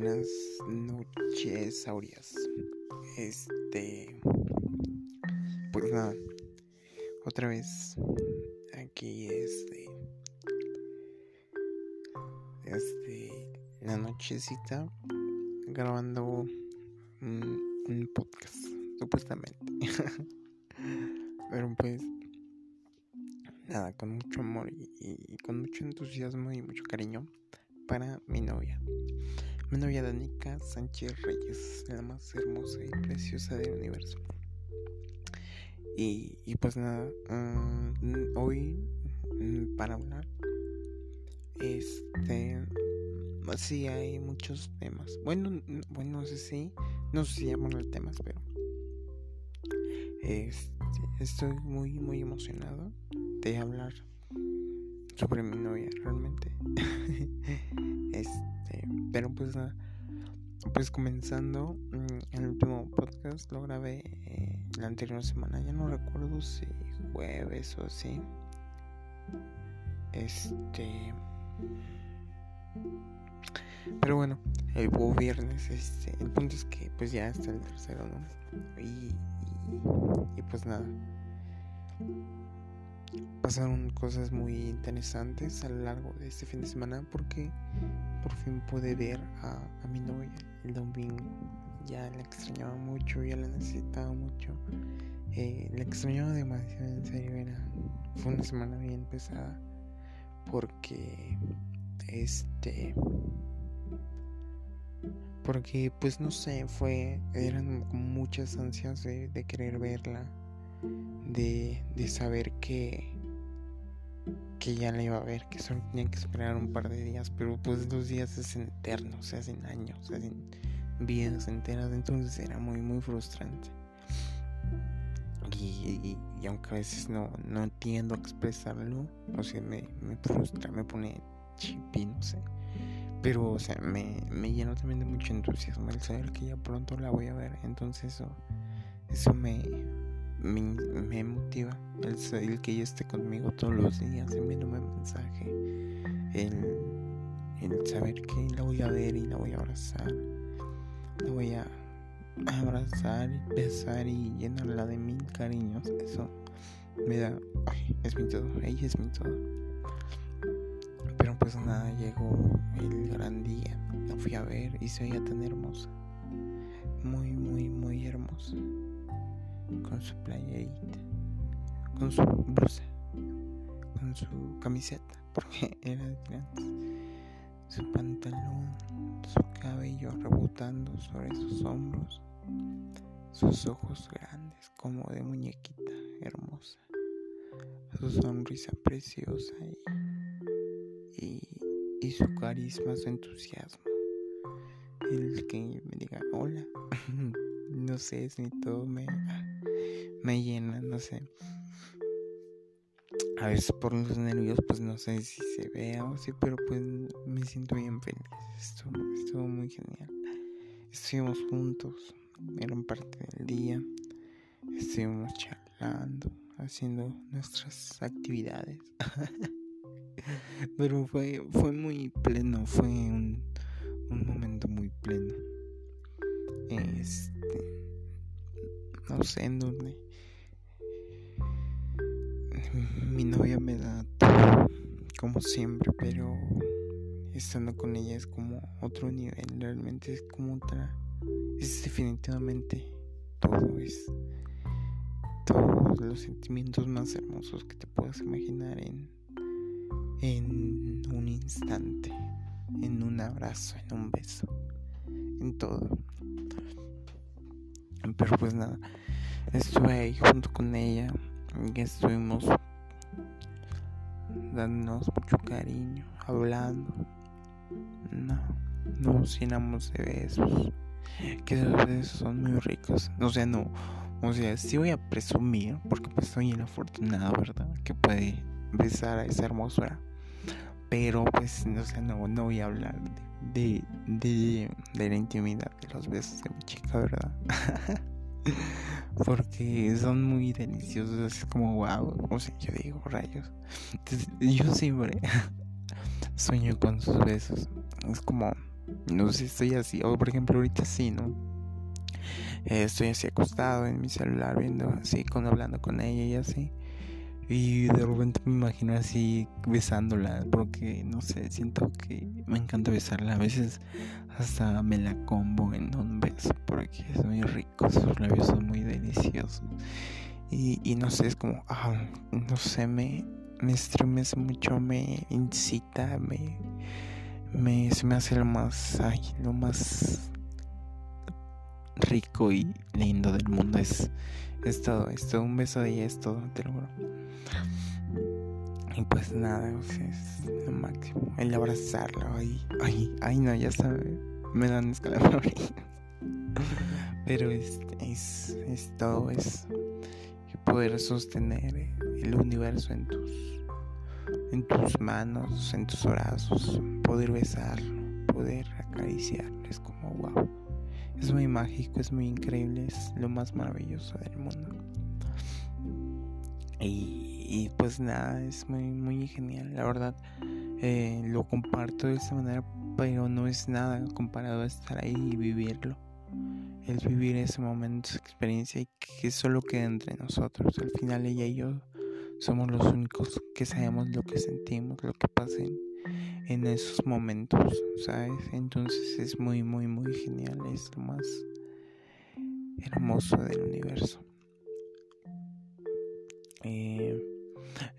buenas noches, Saurias. Este. Pues nada. Otra vez. Aquí este. Este. La nochecita. Grabando un, podcast. Supuestamente. Pero pues. Nada, con mucho amor y con mucho entusiasmo y mucho cariño para mi novia. Mi novia Danica Sánchez Reyes, la más hermosa y preciosa del universo. Y, pues nada, mm, hoy mm, para hablar, este, sí hay muchos temas. Bueno, bueno, no sé si, no sé si llaman el temas, pero este, estoy muy, muy emocionado de hablar sobre mi novia realmente. este, pero pues pues comenzando mm, el último podcast lo grabé eh, la anterior semana, ya no recuerdo si jueves o así. Este pero bueno, el viernes, este, el punto es que pues ya está el tercero, ¿no? y, y pues nada pasaron cosas muy interesantes a lo largo de este fin de semana porque por fin pude ver a, mi novia el domingo. Ya la extrañaba mucho, ya la necesitaba mucho. Eh, la extrañaba demasiado, en serio. Era, fue una semana bien pesada porque este porque pues no sé fue eran muchas ansias de, de querer verla de, de saber que, que ya la iba a ver, que solo tenía que esperar un par de días, pero pues los días se hacen eternos, se hacen años, se hacen vidas enteras, entonces era muy, muy frustrante. Y, aunque a veces no, no entiendo expresarlo, o sea, me, me frustra, me pone chipi, no sé. Pero, o sea, me, me llenó también de mucho entusiasmo el saber que ya pronto la voy a ver. Entonces eso, eso me, me, motiva el, que ella esté conmigo todos los días enviándome mensaje el, el saber que la voy a ver y la voy a abrazar. La voy a abrazar y besar y llenarla de mil cariños. Eso me da es mi todo ella es mi todo. Pero pues nada llegó el gran día. La fui a ver y se veía tan hermosa. Muy muy muy hermosa con su playerita, con su blusa, con su camiseta, porque era de antes, su pantalón, su cabello rebotando sobre sus hombros, sus ojos grandes como de muñequita hermosa, su sonrisa preciosa y, y, su carisma, su entusiasmo. El que me diga hola, no sé si todo me me llena, no sé. A veces por los nervios, pues no sé si se vea o sí, pero pues me siento bien feliz. Estuvo, estuvo muy genial. Estuvimos juntos, gran parte del día. Estuvimos charlando, haciendo nuestras actividades. pero fue, fue muy pleno, fue un, un momento muy pleno. Este, no sé en dónde mi novia me da todo, como siempre, pero estando con ella es como otro nivel, realmente es como otra, es definitivamente todo, es todos los sentimientos más hermosos que te puedas imaginar en, en un instante, en un abrazo, en un beso, en todo. Pero pues nada, estuve ahí junto con ella y estuvimos dándonos mucho cariño, hablando. No, nos llenamos de besos. Que esos besos son muy ricos. O sea, no. O sea, sí voy a presumir, porque pues soy el ¿verdad? Que puede besar a esa hermosura. Pero pues, o sea, no, no voy a hablar de, de, de la intimidad de los besos de mi chica, ¿verdad? porque son muy deliciosos, es como wow, o sea, yo digo rayos. yo siempre sueño con sus besos, es como no sé, estoy así, o por ejemplo ahorita sí, ¿no? Eh, estoy así acostado en mi celular viendo así, con, hablando con ella y así. Y de repente me imagino así besándola, porque no sé, siento que me encanta besarla. A veces hasta me la combo en un beso, porque es muy rico, sus labios son muy deliciosos. Y, y no sé, es como, ah, no sé, me, me estremece mucho, me incita, me, me, se me hace lo más, ay, lo más rico y lindo del mundo. Es, es todo, es todo. Un beso de ella es todo, te lo juro. Y pues nada, es lo máximo. El abrazarlo, ay, ay, ay, no, ya sabe, me dan escalofríos. Pero es, es, es todo, es poder sostener el universo en tus, en tus manos, en tus brazos, poder besarlo, poder acariciarlo, es como wow. Es muy mágico, es muy increíble, es lo más maravilloso del mundo. Y, pues nada, es muy, muy genial, la verdad. Eh, lo comparto de esta manera, pero no es nada comparado a estar ahí y vivirlo. El vivir ese momento, esa experiencia y que solo queda entre nosotros. Al final ella y yo somos los únicos que sabemos lo que sentimos, lo que pasa en esos momentos, ¿sabes? Entonces es muy, muy, muy genial, es lo más hermoso del universo. Eh,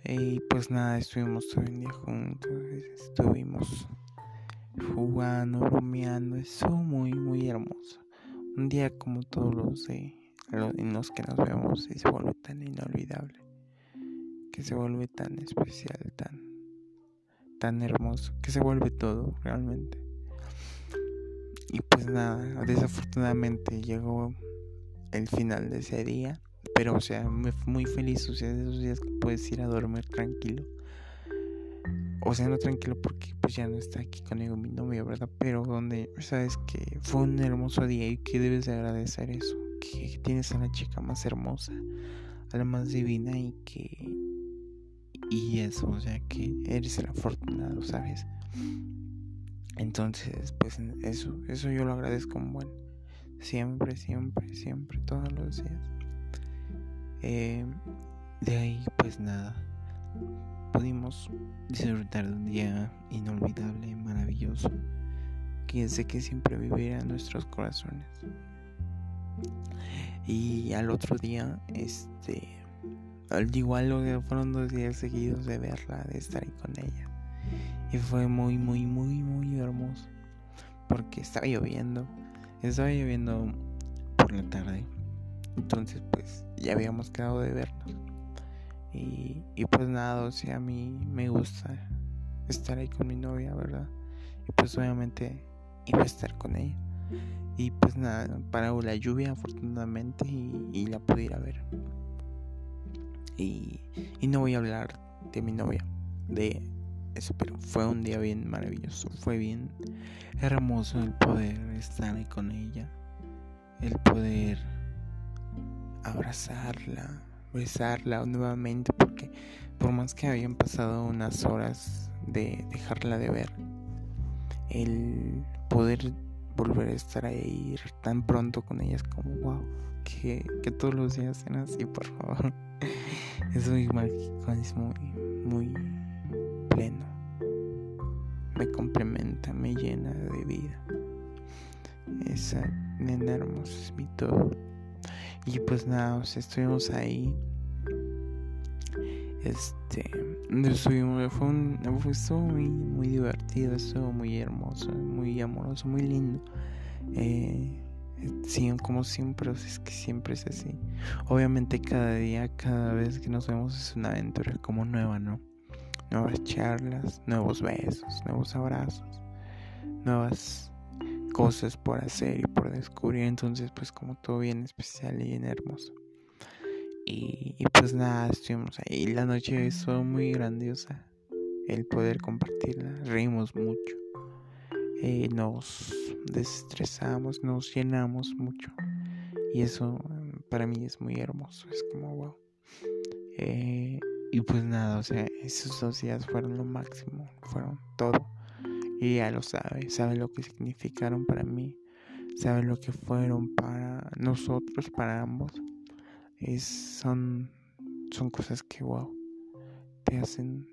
y pues nada, estuvimos todo el día juntos, estuvimos jugando, bromeando, eso muy, muy hermoso. Un día como todos los de los que nos vemos y se vuelve tan inolvidable, que se vuelve tan especial, tan tan hermoso que se vuelve todo realmente. Y pues nada, desafortunadamente llegó el final de ese día. Pero, o sea, muy feliz. O sea, de esos días que puedes ir a dormir tranquilo. O sea, no tranquilo porque pues ya no está aquí conmigo mi novia, ¿verdad? Pero donde sabes que fue un hermoso día y que debes de agradecer eso. Que tienes a la chica más hermosa, a la más divina y que y eso, o sea que eres el afortunado, ¿sabes? Entonces, pues eso, eso yo lo agradezco un buen. Siempre, siempre, siempre, todos los días. Eh, de ahí, pues nada. Pudimos disfrutar de un día inolvidable, maravilloso. Que sé que siempre vivirá en nuestros corazones. Y al otro día, este al igual lo que fueron dos días seguidos de verla, de estar ahí con ella. Y fue muy, muy, muy, muy hermoso. Porque estaba lloviendo. Estaba lloviendo por la tarde. Entonces pues ya habíamos quedado de vernos. Y, y pues nada, o sea, a mí me gusta estar ahí con mi novia, ¿verdad? Y pues obviamente iba a estar con ella. Y pues nada, paró la lluvia afortunadamente y, y la pude ir a ver. Y, no voy a hablar de mi novia, de eso, pero fue un día bien maravilloso, fue bien hermoso el poder estar ahí con ella, el poder abrazarla, besarla nuevamente, porque por más que habían pasado unas horas de dejarla de ver, el poder volver a estar ahí tan pronto con ella es como wow, que, que todos los días sean así, por favor. Es muy mágico, es muy, muy pleno. Me complementa, me llena de vida. Esa nena hermosa es mi todo. Y pues nada, estuvimos ahí. Este, fue un, estuvo muy, muy divertido, estuvo muy hermoso, muy amoroso, muy lindo. Eh, Sí, como siempre, es que siempre es así. Obviamente cada día, cada vez que nos vemos es una aventura como nueva, ¿no? Nuevas charlas, nuevos besos, nuevos abrazos, nuevas cosas por hacer y por descubrir. Entonces, pues como todo bien especial y bien hermoso. Y, pues nada, estuvimos ahí. La noche fue muy grandiosa. El poder compartirla. Reímos mucho. Eh, nos desestresamos, nos llenamos mucho. Y eso mm, para mí es muy hermoso, es como wow. Eh, y pues nada, o sea, esos dos días fueron lo máximo, fueron todo. Y ella lo sabe, sabe lo que significaron para mí, sabe lo que fueron para nosotros, para ambos. Es, son, son cosas que, wow, te hacen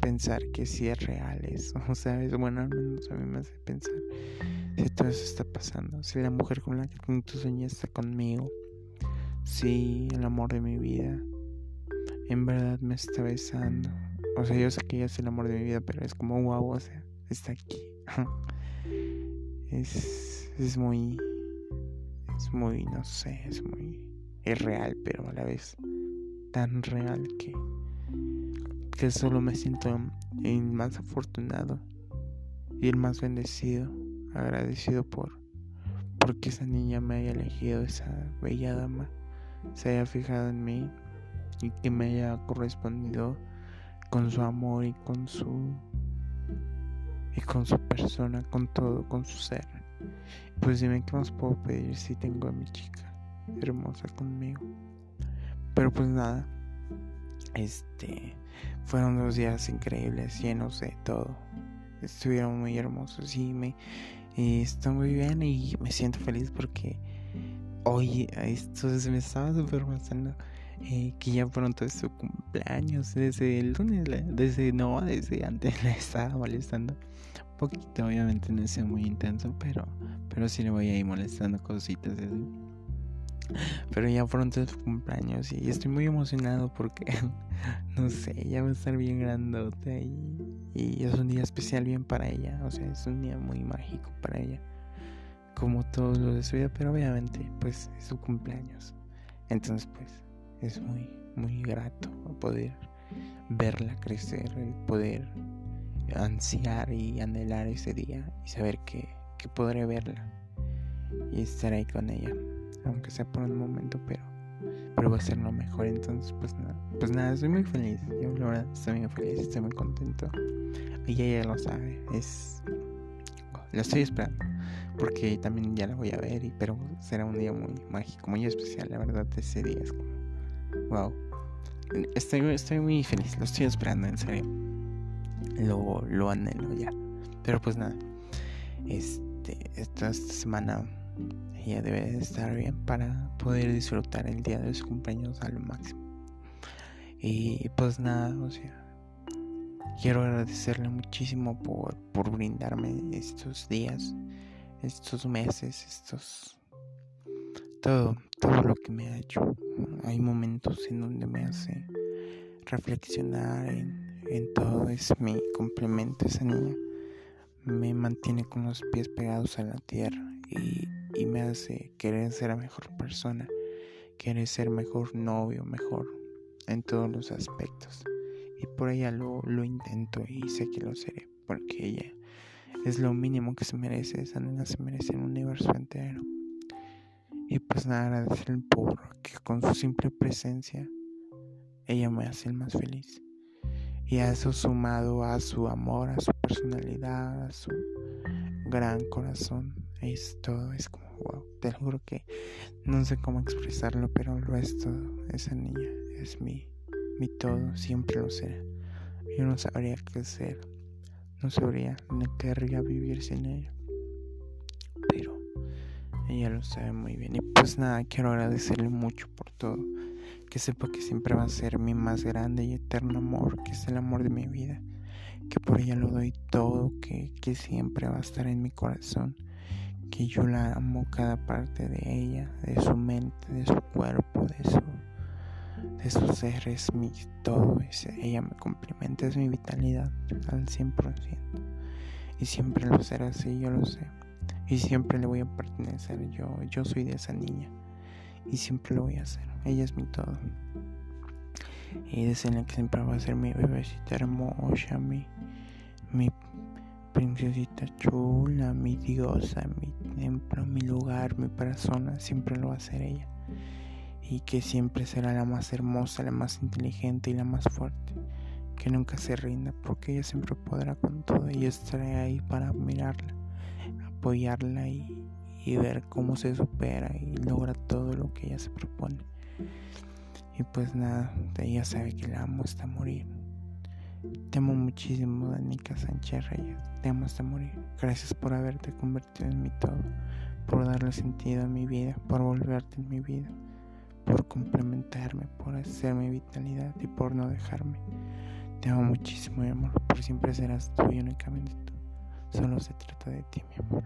pensar que si es real eso, ¿sabes? Bueno, al menos a mí me hace pensar si todo eso está pasando, si la mujer con la que tú sueñas está conmigo, si el amor de mi vida en verdad me está besando. O sea, yo sé que ella es el amor de mi vida, pero es como wow, o sea, está aquí. es, es muy, es muy, no sé, es muy, es real, pero a la vez tan real que que solo me siento el más afortunado y el más bendecido, agradecido por porque esa niña me haya elegido, esa bella dama se haya fijado en mí y que me haya correspondido con su amor y con su y con su persona, con todo, con su ser. Pues dime qué más puedo pedir si tengo a mi chica hermosa conmigo. Pero pues nada, este fueron dos días increíbles, llenos de todo. Estuvieron muy hermosos y me estoy muy bien y me siento feliz porque hoy esto me estaba super pasando eh, que ya pronto es su cumpleaños desde el lunes, desde no, desde antes le estaba molestando un poquito, obviamente no es muy intenso, pero pero sí le voy a ir molestando cositas así. Pero ya pronto es su cumpleaños y estoy muy emocionado porque, no sé, ya va a estar bien grandote y, y, es un día especial bien para ella. O sea, es un día muy mágico para ella. Como todos los de su vida, pero obviamente, pues es su cumpleaños. Entonces, pues, es muy, muy grato poder verla crecer, poder ansiar y anhelar ese día y saber que, que podré verla y estar ahí con ella aunque sea por un momento, pero, pero va a ser lo mejor. Entonces, pues nada, pues nada, estoy muy feliz. Yo, la verdad, estoy muy feliz, estoy muy contento. Y ella lo sabe, es. Lo estoy esperando, porque también ya la voy a ver, y, pero será un día muy mágico, muy especial. La verdad, ese día es como. Wow. Estoy, estoy muy feliz, lo estoy esperando, en serio. Lo, lo anhelo ya. Pero pues nada, este, esta semana ella debe estar bien para poder disfrutar el día de su cumpleaños al máximo. Y pues nada, o sea, quiero agradecerle muchísimo por, por brindarme estos días, estos meses, estos... Todo, todo lo que me ha hecho. Hay momentos en donde me hace reflexionar en, en todo. Es mi complemento esa niña. Me mantiene con los pies pegados a la tierra y y me hace querer ser la mejor persona, querer ser mejor novio, mejor en todos los aspectos. Y por ella lo, lo intento y sé que lo seré, porque ella es lo mínimo que se merece, esa nena se merece un universo entero. Y pues nada, agradecerle por que con su simple presencia ella me hace el más feliz. Y a eso sumado a su amor, a su personalidad, a su gran corazón, es todo, es como wow, te juro que no sé cómo expresarlo, pero lo es todo. Esa niña es mi, mi todo, siempre lo será. Yo no sabría qué hacer, no sabría ni querría vivir sin ella. Pero ella lo sabe muy bien. Y pues nada, quiero agradecerle mucho por todo. Que sepa que siempre va a ser mi más grande y eterno amor, que es el amor de mi vida. Que por ella lo doy todo, que, que siempre va a estar en mi corazón que yo la amo cada parte de ella, de su mente, de su cuerpo, de su, de ser, es mi todo, ella me complementa, es mi vitalidad al 100%. Y siempre lo será así, yo lo sé. Y siempre le voy a pertenecer, yo, yo soy de esa niña. Y siempre lo voy a hacer, ella es mi todo. Y decirle que siempre va a ser mi bebecita hermosa, mi, mi princesita chula, mi diosa, mi templo, mi lugar, mi persona, siempre lo va a ser ella. Y que siempre será la más hermosa, la más inteligente y la más fuerte. Que nunca se rinda, porque ella siempre podrá con todo y estaré ahí para admirarla, apoyarla y, y ver cómo se supera y logra todo lo que ella se propone. Y pues nada, ella sabe que la amo hasta morir. Te amo muchísimo, Danica Sánchez Reyes. Te amo hasta morir. Gracias por haberte convertido en mi todo, por darle sentido a mi vida, por volverte en mi vida, por complementarme, por hacer mi vitalidad y por no dejarme. Te amo muchísimo, mi amor. Por siempre serás tú y únicamente tú. Solo se trata de ti, mi amor.